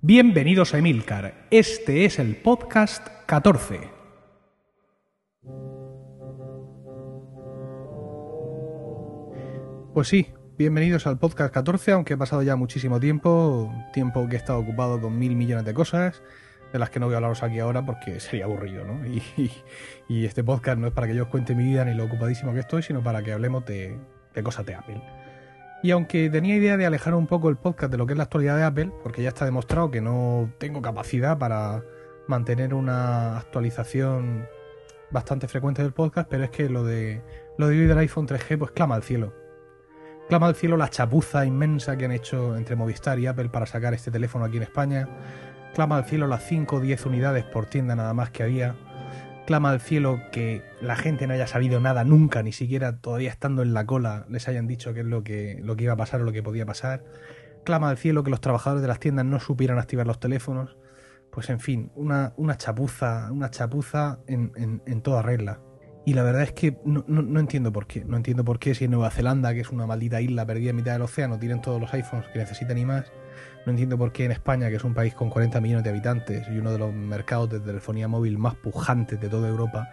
Bienvenidos a Emilcar. Este es el podcast 14. Pues sí, bienvenidos al podcast 14, aunque ha pasado ya muchísimo tiempo, tiempo que he estado ocupado con mil millones de cosas, de las que no voy a hablaros aquí ahora porque sería aburrido, ¿no? Y, y este podcast no es para que yo os cuente mi vida ni lo ocupadísimo que estoy, sino para que hablemos de, de cosas de Apple. Y aunque tenía idea de alejar un poco el podcast de lo que es la actualidad de Apple, porque ya está demostrado que no tengo capacidad para mantener una actualización bastante frecuente del podcast, pero es que lo de lo de hoy del iPhone 3G pues clama al cielo. Clama al cielo la chapuza inmensa que han hecho entre Movistar y Apple para sacar este teléfono aquí en España. Clama al cielo las 5 o 10 unidades por tienda nada más que había clama al cielo que la gente no haya sabido nada nunca, ni siquiera todavía estando en la cola les hayan dicho qué es lo que, lo que iba a pasar o lo que podía pasar. Clama al cielo que los trabajadores de las tiendas no supieran activar los teléfonos. Pues en fin, una, una chapuza, una chapuza en, en, toda regla. Y la verdad es que no, no, entiendo por qué. No entiendo por qué si en Nueva Zelanda, que es una maldita isla perdida en mitad del océano, tienen todos los iPhones que necesitan y más no entiendo por qué en España, que es un país con 40 millones de habitantes y uno de los mercados de telefonía móvil más pujantes de toda Europa,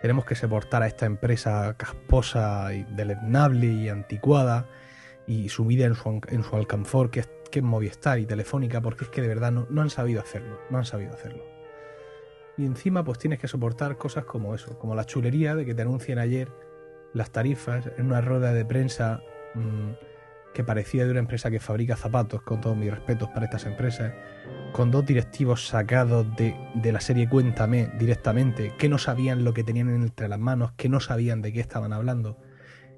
tenemos que soportar a esta empresa casposa y deleznable y anticuada y sumida en su, en su alcanfor que es, que es Movistar y Telefónica, porque es que de verdad no, no han sabido hacerlo, no han sabido hacerlo. Y encima pues tienes que soportar cosas como eso, como la chulería de que te anuncien ayer las tarifas en una rueda de prensa mmm, que parecía de una empresa que fabrica zapatos, con todos mis respetos para estas empresas, con dos directivos sacados de, de, la serie Cuéntame directamente, que no sabían lo que tenían entre las manos, que no sabían de qué estaban hablando,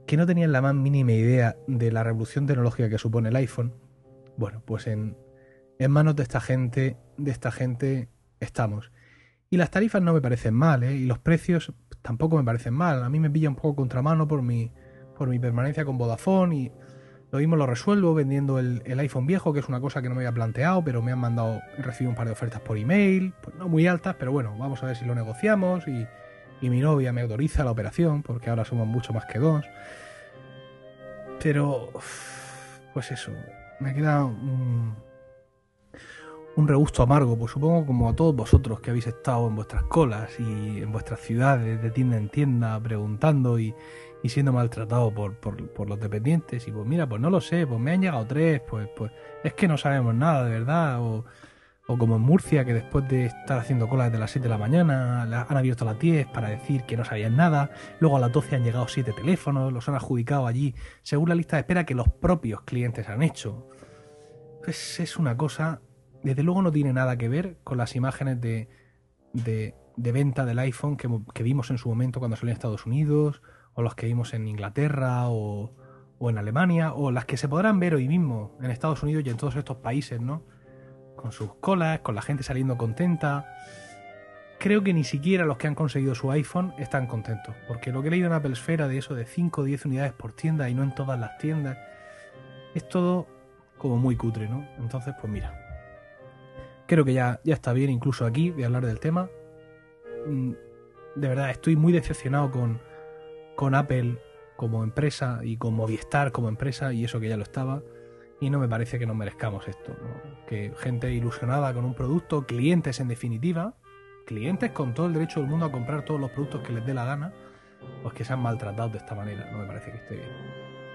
que no tenían la más mínima idea de la revolución tecnológica que supone el iPhone. Bueno, pues en, en manos de esta gente, de esta gente estamos. Y las tarifas no me parecen mal, ¿eh? y los precios tampoco me parecen mal. A mí me pilla un poco contramano por mi, por mi permanencia con Vodafone y lo mismo lo resuelvo vendiendo el, iPhone viejo, que es una cosa que no me había planteado, pero me han mandado, recibido un par de ofertas por email, pues no muy altas, pero bueno, vamos a ver si lo negociamos y, mi novia me autoriza la operación, porque ahora somos mucho más que dos. Pero, pues eso, me queda un, un regusto amargo, pues supongo como a todos vosotros que habéis estado en vuestras colas y en vuestras ciudades de tienda en tienda preguntando y, y siendo maltratado por, por, los dependientes. Y pues mira, pues no lo sé, pues me han llegado tres, pues, pues es que no sabemos nada de verdad. O, o como en Murcia, que después de estar haciendo cola desde las 7 de la mañana, han abierto a las 10 para decir que no sabían nada. Luego a las 12 han llegado 7 teléfonos, los han adjudicado allí, según la lista de espera que los propios clientes han hecho. Pues es una cosa, desde luego no tiene nada que ver con las imágenes de, de, de venta del iPhone que, que vimos en su momento cuando salió en Estados Unidos o los que vimos en Inglaterra o, en Alemania, o las que se podrán ver hoy mismo en Estados Unidos y en todos estos países, ¿no? Con sus colas, con la gente saliendo contenta. Creo que ni siquiera los que han conseguido su iPhone están contentos, porque lo que he leído en Apple Esfera de eso de 5 o 10 unidades por tienda y no en todas las tiendas, es todo como muy cutre, ¿no? Entonces, pues mira, creo que ya, ya está bien incluso aquí de hablar del tema. Mm, de verdad, estoy muy decepcionado con, con Apple como empresa y con Movistar como empresa, y eso que ya lo estaba, y no me parece que nos merezcamos esto. Que gente ilusionada con un producto, clientes en definitiva, clientes con todo el derecho del mundo a comprar todos los productos que les dé la gana, pues que sean maltratados de esta manera, no me parece que esté bien.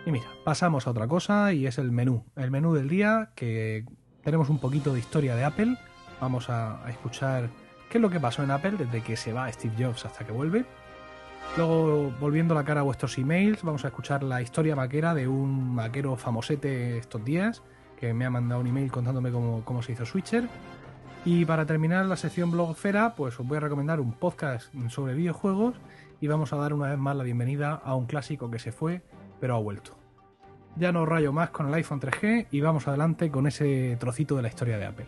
Y mira, pasamos a otra cosa y es el menú. El menú del día, que tenemos un poquito de historia de Apple. Vamos a, a escuchar qué es lo que pasó en Apple desde que se va Steve Jobs hasta que vuelve. Luego, volviendo la cara a vuestros emails, vamos a escuchar la historia maquera de un maquero famosete estos días, que me ha mandado un email contándome cómo, se hizo Switcher. Y para terminar la sección blogfera, pues os voy a recomendar un podcast sobre videojuegos y vamos a dar una vez más la bienvenida a un clásico que se fue, pero ha vuelto. Ya no rayo más con el iPhone 3G y vamos adelante con ese trocito de la historia de Apple.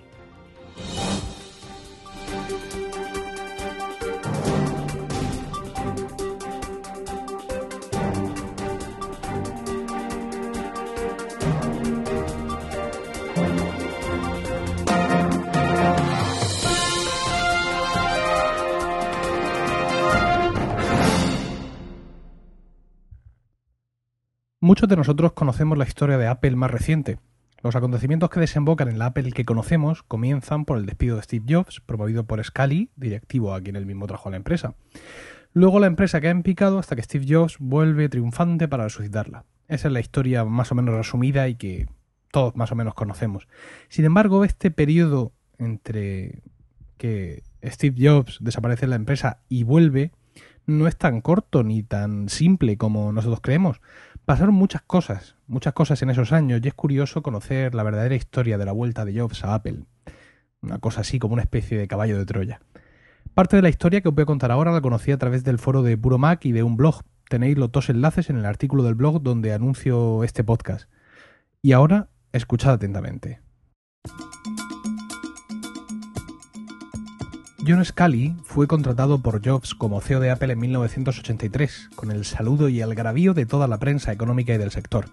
Muchos de nosotros conocemos la historia de Apple más reciente, Los acontecimientos que desembocan en la Apple que conocemos comienzan por el despido de Steve Jobs, promovido por Scully, directivo a quien él mismo trajo a la empresa. Luego la empresa queda en picado hasta que Steve Jobs vuelve triunfante para resucitarla. Esa es la historia más o menos resumida y que todos más o menos conocemos. Sin embargo, este periodo entre que Steve Jobs desaparece de la empresa y vuelve no es tan corto ni tan simple como nosotros creemos. Pasaron muchas cosas, muchas cosas en esos años y es curioso conocer la verdadera historia de la vuelta de Jobs a Apple. Una cosa así como una especie de caballo de Troya. Parte de la historia que os voy a contar ahora la conocí a través del foro de Puro Mac y de un blog. Tenéis los dos enlaces en el artículo del blog donde anuncio este podcast. Y ahora, escuchad atentamente. John Scully fue contratado por Jobs como CEO de Apple en 1983, con el saludo y el gravío de toda la prensa económica y del sector.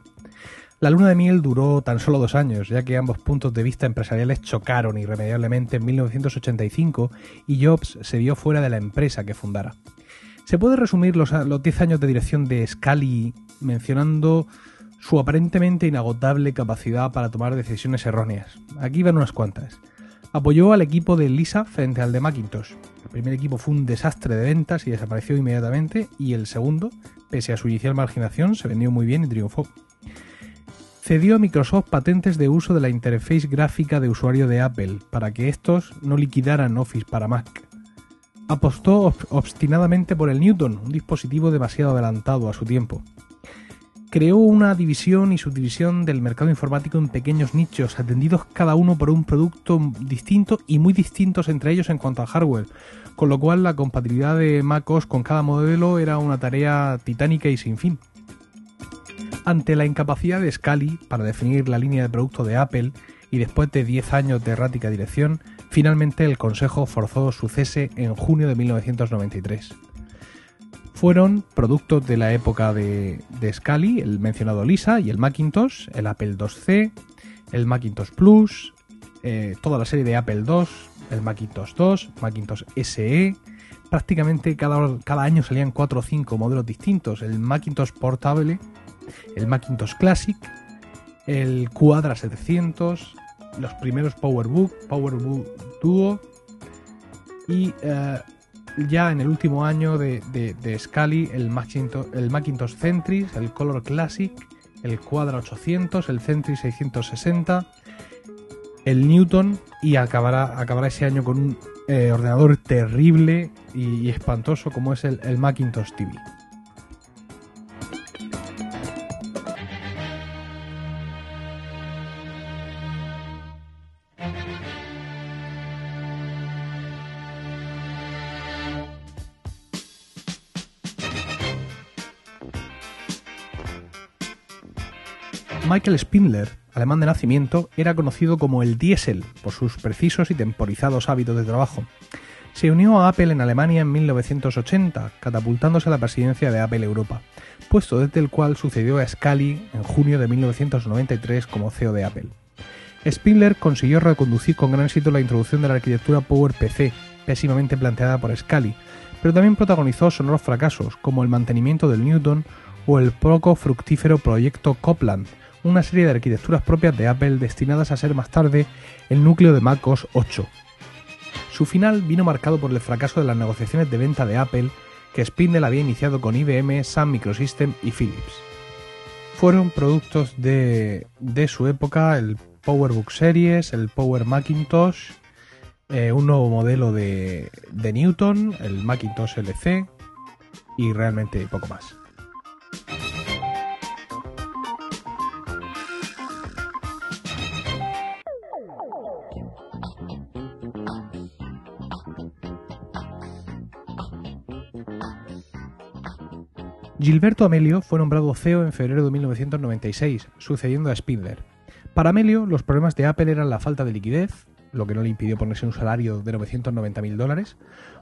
La luna de miel duró tan solo dos años, ya que ambos puntos de vista empresariales chocaron irremediablemente en 1985 y Jobs se vio fuera de la empresa que fundara. Se puede resumir los, los 10 años de dirección de Scully mencionando su aparentemente inagotable capacidad para tomar decisiones erróneas. Aquí van unas cuantas. Apoyó al equipo de Lisa frente al de Macintosh. El primer equipo fue un desastre de ventas y desapareció inmediatamente, y el segundo, pese a su inicial marginación, se vendió muy bien y triunfó. Cedió a Microsoft patentes de uso de la interface gráfica de usuario de Apple para que estos no liquidaran Office para Mac. Apostó obstinadamente por el Newton, un dispositivo demasiado adelantado a su tiempo creó una división y subdivisión del mercado informático en pequeños nichos, atendidos cada uno por un producto distinto y muy distintos entre ellos en cuanto al hardware, con lo cual la compatibilidad de MacOS con cada modelo era una tarea titánica y sin fin. Ante la incapacidad de Scali para definir la línea de producto de Apple y después de 10 años de errática dirección, finalmente el Consejo forzó su cese en junio de 1993 fueron productos de la época de, de Scali, el mencionado Lisa y el Macintosh, el Apple IIc, el Macintosh Plus, eh, toda la serie de Apple II, el Macintosh 2, Macintosh SE. Prácticamente cada, cada año salían 4 o 5 modelos distintos. El Macintosh Portable, el Macintosh Classic, el Quadra 700, los primeros PowerBook, PowerBook Duo y eh, ya en el último año de, de, Scali el Macintosh, el Macintosh Centris, el Color Classic, el Quadra 800, el Centris 660, el Newton y acabará, acabará ese año con un eh, ordenador terrible y, espantoso como es el, el Macintosh TV. Michael Spindler, alemán de nacimiento, era conocido como el Diesel por sus precisos y temporizados hábitos de trabajo. Se unió a Apple en Alemania en 1980, catapultándose a la presidencia de Apple Europa, puesto desde el cual sucedió a Scully en junio de 1993 como CEO de Apple. Spindler consiguió reconducir con gran éxito la introducción de la arquitectura PowerPC, pésimamente planteada por Scully, pero también protagonizó sonoros fracasos como el mantenimiento del Newton o el poco fructífero proyecto Copland, una serie de arquitecturas propias de Apple destinadas a ser más tarde el núcleo de MacOS 8. Su final vino marcado por el fracaso de las negociaciones de venta de Apple que Spindle había iniciado con IBM, Sun Microsystem y Philips. Fueron productos de, su época el PowerBook Series, el Power Macintosh, eh, un nuevo modelo de, de Newton, el Macintosh LC y realmente poco más. Gilberto Amelio fue nombrado CEO en febrero de 1996, sucediendo a Spindler. Para Amelio, los problemas de Apple eran la falta de liquidez, lo que no le impidió ponerse un salario de 990.000 dólares,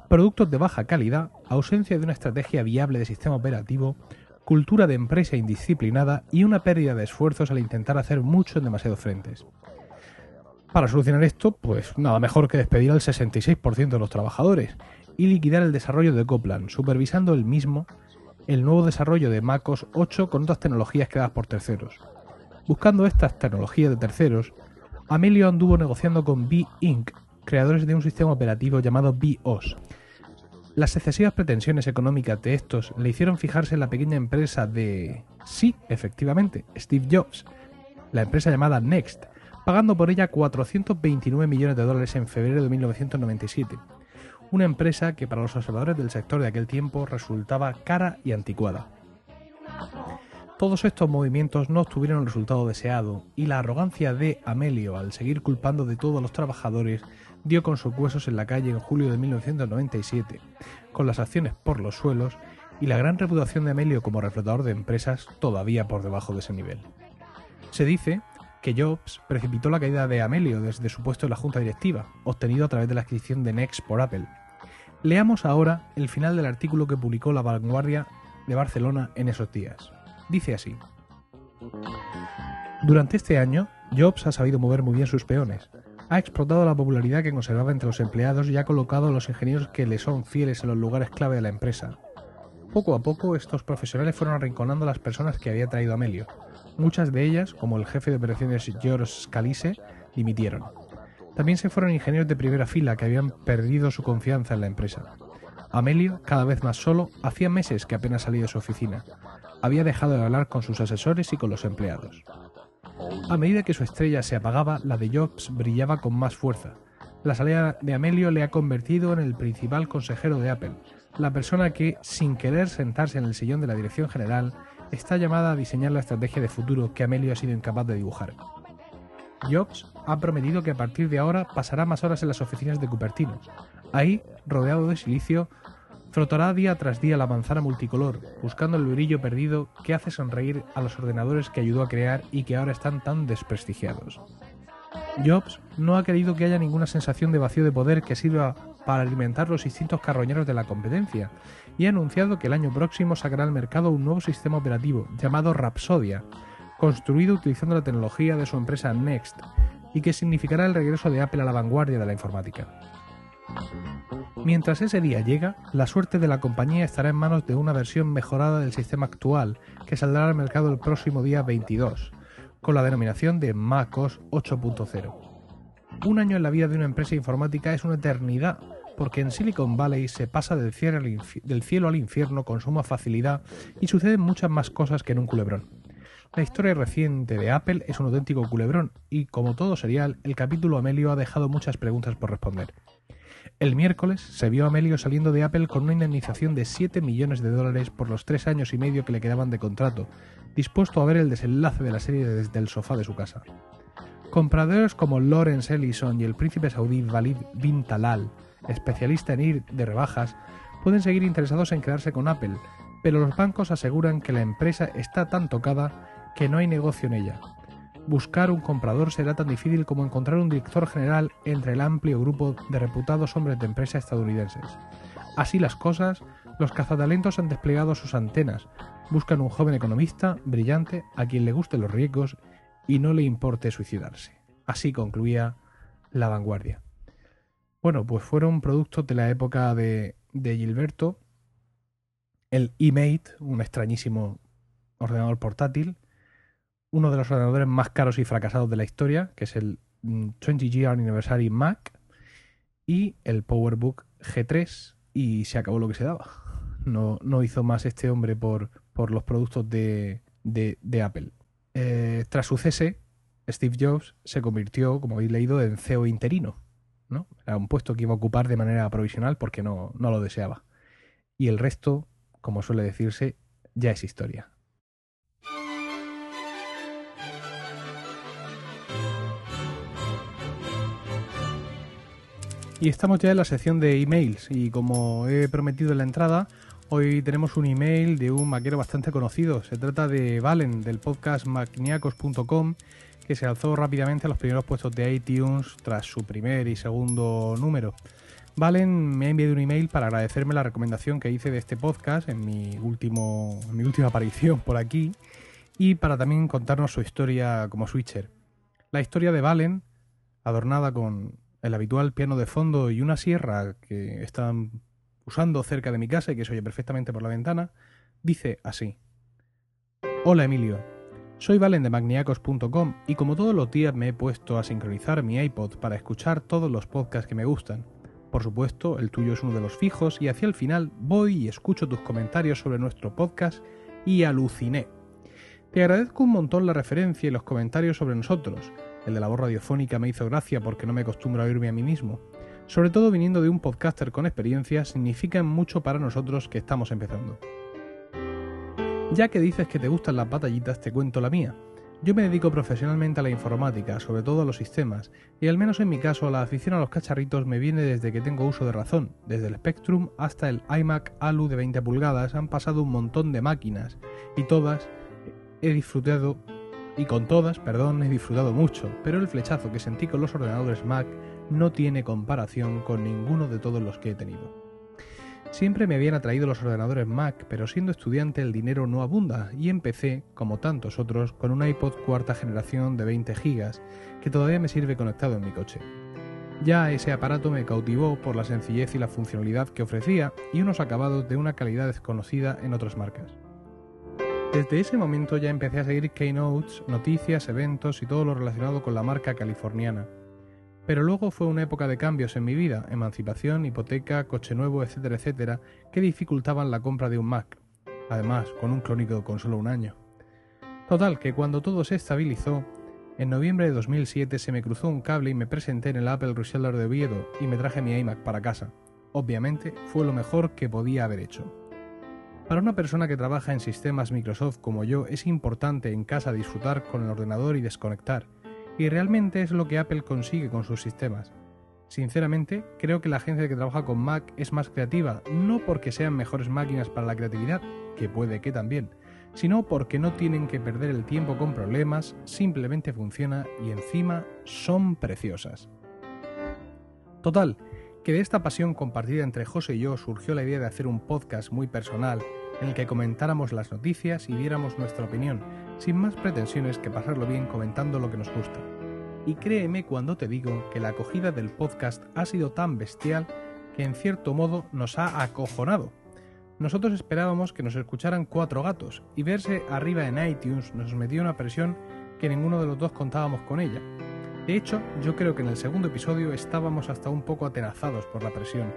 productos de baja calidad, ausencia de una estrategia viable de sistema operativo, cultura de empresa indisciplinada y una pérdida de esfuerzos al intentar hacer mucho en demasiados frentes. Para solucionar esto, pues nada mejor que despedir al 66% de los trabajadores y liquidar el desarrollo de Copland, supervisando el mismo el nuevo desarrollo de MacOS 8 con otras tecnologías creadas por terceros. Buscando estas tecnologías de terceros, Amelio anduvo negociando con B Inc., creadores de un sistema operativo llamado BIOS. Las excesivas pretensiones económicas de estos le hicieron fijarse en la pequeña empresa de... Sí, efectivamente, Steve Jobs, la empresa llamada Next, pagando por ella 429 millones de dólares en febrero de 1997. Una empresa que para los observadores del sector de aquel tiempo resultaba cara y anticuada. Todos estos movimientos no obtuvieron el resultado deseado y la arrogancia de Amelio al seguir culpando de todos los trabajadores dio con sus huesos en la calle en julio de 1997, con las acciones por los suelos y la gran reputación de Amelio como reflotador de empresas todavía por debajo de ese nivel. Se dice que Jobs precipitó la caída de Amelio desde su puesto en la junta directiva, obtenido a través de la adquisición de Next por Apple. Leamos ahora el final del artículo que publicó La Vanguardia de Barcelona en esos días. Dice así. Durante este año, Jobs ha sabido mover muy bien sus peones. Ha explotado la popularidad que conservaba entre los empleados y ha colocado a los ingenieros que le son fieles en los lugares clave de la empresa. Poco a poco, estos profesionales fueron arrinconando a las personas que había traído Amelio. Muchas de ellas, como el jefe de operaciones George Scalise, dimitieron. También se fueron ingenieros de primera fila que habían perdido su confianza en la empresa. Amelio, cada vez más solo, hacía meses que apenas salía de su oficina había dejado de hablar con sus asesores y con los empleados. A medida que su estrella se apagaba, la de Jobs brillaba con más fuerza. La salida de Amelio le ha convertido en el principal consejero de Apple, la persona que, sin querer sentarse en el sillón de la dirección general, está llamada a diseñar la estrategia de futuro que Amelio ha sido incapaz de dibujar. Jobs ha prometido que a partir de ahora pasará más horas en las oficinas de Cupertino. Ahí, rodeado de silicio, Frotará día tras día la manzana multicolor, buscando el brillo perdido que hace sonreír a los ordenadores que ayudó a crear y que ahora están tan desprestigiados. Jobs no ha querido que haya ninguna sensación de vacío de poder que sirva para alimentar los instintos carroñeros de la competencia, y ha anunciado que el año próximo sacará al mercado un nuevo sistema operativo llamado Rapsodia, construido utilizando la tecnología de su empresa Next, y que significará el regreso de Apple a la vanguardia de la informática. Mientras ese día llega, la suerte de la compañía estará en manos de una versión mejorada del sistema actual que saldrá al mercado el próximo día 22, con la denominación de MacOS 8.0. Un año en la vida de una empresa informática es una eternidad, porque en Silicon Valley se pasa del cielo, al infierno con suma facilidad y suceden muchas más cosas que en un culebrón. La historia reciente de Apple es un auténtico culebrón y, como todo serial, el capítulo Amelio ha dejado muchas preguntas por responder. El miércoles se vio a Amelio saliendo de Apple con una indemnización de 7 millones de dólares por los tres años y medio que le quedaban de contrato, dispuesto a ver el desenlace de la serie desde el sofá de su casa. Compradores como Lawrence Ellison y el príncipe saudí Walid bin Talal, especialista en ir de rebajas, pueden seguir interesados en quedarse con Apple, pero los bancos aseguran que la empresa está tan tocada que no hay negocio en ella, buscar un comprador será tan difícil como encontrar un director general entre el amplio grupo de reputados hombres de empresa estadounidenses. Así las cosas, los cazatalentos han desplegado sus antenas, buscan un joven economista brillante a quien le gusten los riesgos y no le importe suicidarse. Así concluía La Vanguardia. Bueno, pues fueron productos de la época de, de Gilberto, el eMate, un extrañísimo ordenador portátil, uno de los ordenadores más caros y fracasados de la historia, que es el 20 Year Anniversary Mac, y el PowerBook G3, y se acabó lo que se daba. No, no hizo más este hombre por, por los productos de, de, Apple. Eh, tras su cese, Steve Jobs se convirtió, como habéis leído, en CEO interino. Era un puesto que iba a ocupar de manera provisional porque no, no lo deseaba. Y el resto, como suele decirse, ya es historia. Y estamos ya en la sección de emails y como he prometido en la entrada, hoy tenemos un email de un maquero bastante conocido. Se trata de Valen del podcast macniacos.com que se alzó rápidamente a los primeros puestos de iTunes tras su primer y segundo número. Valen me ha enviado un email para agradecerme la recomendación que hice de este podcast en mi, último, en mi última aparición por aquí y para también contarnos su historia como switcher. La historia de Valen, adornada con el habitual piano de fondo y una sierra que están usando cerca de mi casa y que se oye perfectamente por la ventana, dice así. Hola Emilio, Soy Valen de magniacos.com y como todos los días me he puesto a sincronizar mi iPod para escuchar todos los podcasts que me gustan. Por supuesto, el tuyo es uno de los fijos y hacia el final voy y escucho tus comentarios sobre nuestro podcast y aluciné. Te agradezco un montón la referencia y los comentarios sobre nosotros. El de la voz radiofónica me hizo gracia porque no me acostumbro a oírme a mí mismo. Sobre todo viniendo de un podcaster con experiencia, significan mucho para nosotros que estamos empezando. Ya que dices que te gustan las batallitas, te cuento la mía. Yo me dedico profesionalmente a la informática, sobre todo a los sistemas, y al menos en mi caso la afición a los cacharritos me viene desde que tengo uso de razón. Desde el Spectrum hasta el iMac Alu de 20 pulgadas han pasado un montón de máquinas, y todas he disfrutado, y con todas, perdón, he disfrutado mucho, pero el flechazo que sentí con los ordenadores Mac no tiene comparación con ninguno de todos los que he tenido. Siempre me habían atraído los ordenadores Mac, pero siendo estudiante el dinero no abunda y empecé, como tantos otros, con un iPod cuarta generación de 20 GB que todavía me sirve conectado en mi coche. Ya ese aparato me cautivó por la sencillez y la funcionalidad que ofrecía y unos acabados de una calidad desconocida en otras marcas. Desde ese momento ya empecé a seguir keynotes, noticias, eventos y todo lo relacionado con la marca californiana, pero luego fue una época de cambios en mi vida, emancipación, hipoteca, coche nuevo, etcétera, etcétera, que dificultaban la compra de un Mac, además con un crónico con solo un año. Total, que cuando todo se estabilizó, en noviembre de 2007 se me cruzó un cable y me presenté en el Apple Reseller de Oviedo y me traje mi iMac para casa. Obviamente fue lo mejor que podía haber hecho. Para una persona que trabaja en sistemas Microsoft como yo es importante en casa disfrutar con el ordenador y desconectar, y realmente es lo que Apple consigue con sus sistemas. Sinceramente, creo que la gente que trabaja con Mac es más creativa, no porque sean mejores máquinas para la creatividad, que puede que también, sino porque no tienen que perder el tiempo con problemas, simplemente funciona y encima son preciosas. Total, que de esta pasión compartida entre José y yo surgió la idea de hacer un podcast muy personal en el que comentáramos las noticias y diéramos nuestra opinión, sin más pretensiones que pasarlo bien comentando lo que nos gusta. Y créeme cuando te digo que la acogida del podcast ha sido tan bestial que en cierto modo nos ha acojonado. Nosotros esperábamos que nos escucharan cuatro gatos y verse arriba en iTunes nos metió una presión que ninguno de los dos contábamos con ella. De hecho, yo creo que en el segundo episodio estábamos hasta un poco atenazados por la presión,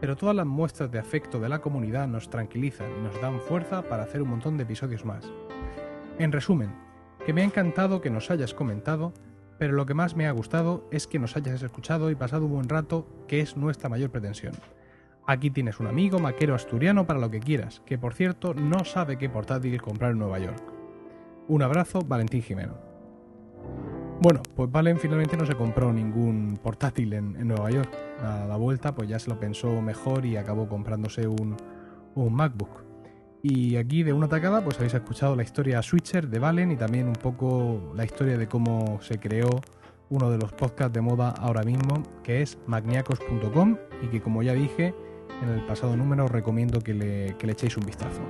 pero todas las muestras de afecto de la comunidad nos tranquilizan y nos dan fuerza para hacer un montón de episodios más. En resumen, que me ha encantado que nos hayas comentado, pero lo que más me ha gustado es que nos hayas escuchado y pasado un buen rato, que es nuestra mayor pretensión. Aquí tienes un amigo maquero asturiano para lo que quieras, que por cierto no sabe qué portátil comprar en Nueva York. Un abrazo, Valentín Jimeno. Bueno, pues Valen finalmente no se compró ningún portátil en, Nueva York. A la vuelta, pues ya se lo pensó mejor y acabó comprándose un, un MacBook. Y aquí de una tacada, pues habéis escuchado la historia Switcher de Valen y también un poco la historia de cómo se creó uno de los podcasts de moda ahora mismo, que es magniacos.com y que como ya dije en el pasado número os recomiendo que le, que le echéis un vistazo.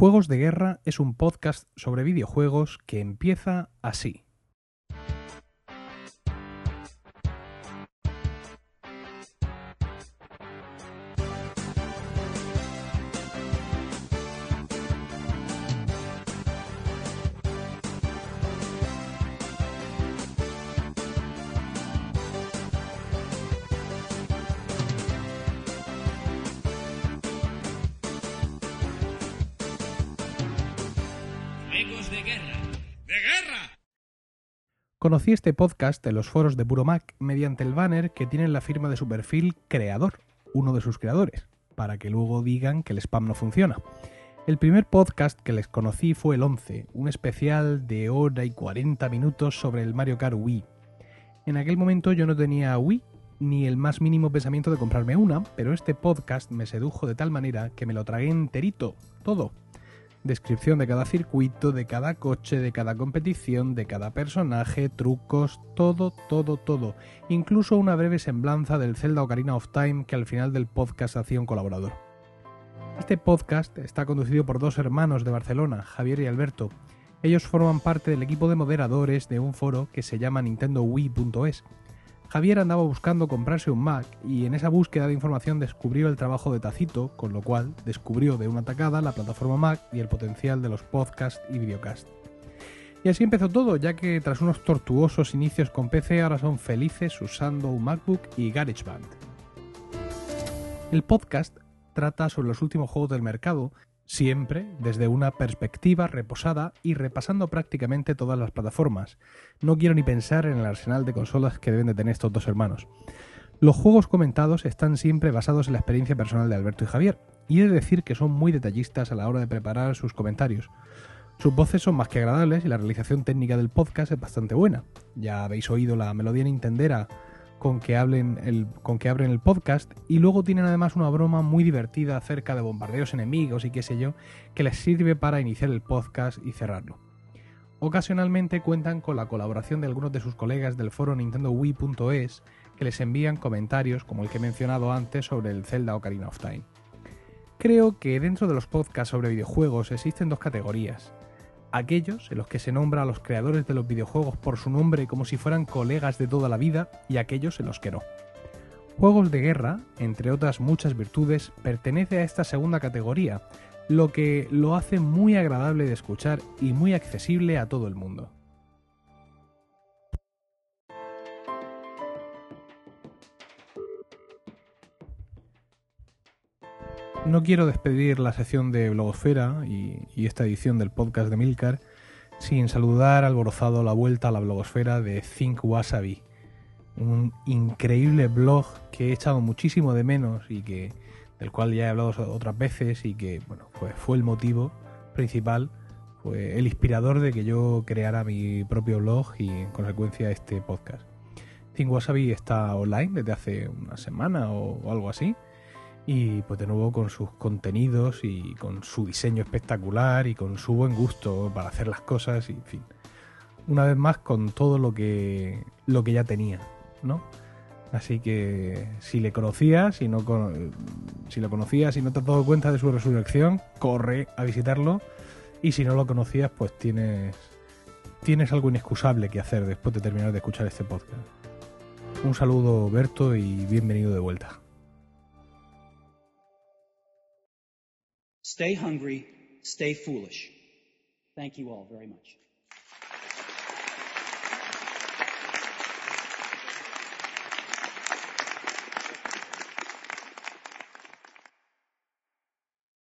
Juegos de Guerra es un podcast sobre videojuegos que empieza así. Conocí este podcast en los foros de Puro Mac mediante el banner que tiene la firma de su perfil creador, uno de sus creadores, para que luego digan que el spam no funciona. El primer podcast que les conocí fue el 11, un especial de hora y 40 minutos sobre el Mario Kart Wii. En aquel momento yo no tenía Wii ni el más mínimo pensamiento de comprarme una, pero este podcast me sedujo de tal manera que me lo tragué enterito, todo descripción de cada circuito, de cada coche, de cada competición, de cada personaje, trucos, todo, todo, todo. Incluso una breve semblanza del Zelda Ocarina of Time que al final del podcast hacía un colaborador. Este podcast está conducido por dos hermanos de Barcelona, Javier y Alberto. Ellos forman parte del equipo de moderadores de un foro que se llama nintendowii.es. Javier andaba buscando comprarse un Mac y en esa búsqueda de información descubrió el trabajo de Tacito, con lo cual descubrió de una tacada la plataforma Mac y el potencial de los podcasts y videocasts. Y así empezó todo, ya que tras unos tortuosos inicios con PC ahora son felices usando un MacBook y GarageBand. El podcast trata sobre los últimos juegos del mercado, siempre desde una perspectiva reposada y repasando prácticamente todas las plataformas. No quiero ni pensar en el arsenal de consolas que deben de tener estos dos hermanos. Los juegos comentados están siempre basados en la experiencia personal de Alberto y Javier, y he de decir que son muy detallistas a la hora de preparar sus comentarios. Sus voces son más que agradables y la realización técnica del podcast es bastante buena. Ya habéis oído la melodía nintendera con que, hablen el, con que abren el podcast y luego tienen además una broma muy divertida acerca de bombardeos enemigos y qué sé yo, que les sirve para iniciar el podcast y cerrarlo. Ocasionalmente cuentan con la colaboración de algunos de sus colegas del foro nintendowii.es que les envían comentarios como el que he mencionado antes sobre el Zelda Ocarina of Time. Creo que dentro de los podcasts sobre videojuegos existen dos categorías aquellos en los que se nombra a los creadores de los videojuegos por su nombre como si fueran colegas de toda la vida y aquellos en los que no. Juegos de guerra, entre otras muchas virtudes, pertenece a esta segunda categoría, lo que lo hace muy agradable de escuchar y muy accesible a todo el mundo. No quiero despedir la sección de Blogosfera y, esta edición del podcast de Milcar sin saludar alborozado la vuelta a la blogosfera de Think Wasabi, un increíble blog que he echado muchísimo de menos y que del cual ya he hablado otras veces y que bueno, pues fue el motivo principal, fue el inspirador de que yo creara mi propio blog y en consecuencia este podcast. Think Wasabi está online desde hace una semana o algo así y pues de nuevo con sus contenidos y con su diseño espectacular y con su buen gusto para hacer las cosas y en fin. Una vez más con todo lo que lo que ya tenía, ¿no? Así que si le conocías, si no si lo conocías y no te has dado cuenta de su resurrección, corre a visitarlo y si no lo conocías, pues tienes tienes algo inexcusable que hacer después de terminar de escuchar este podcast. Un saludo Berto y bienvenido de vuelta. Stay hungry, stay foolish. Thank you all very much.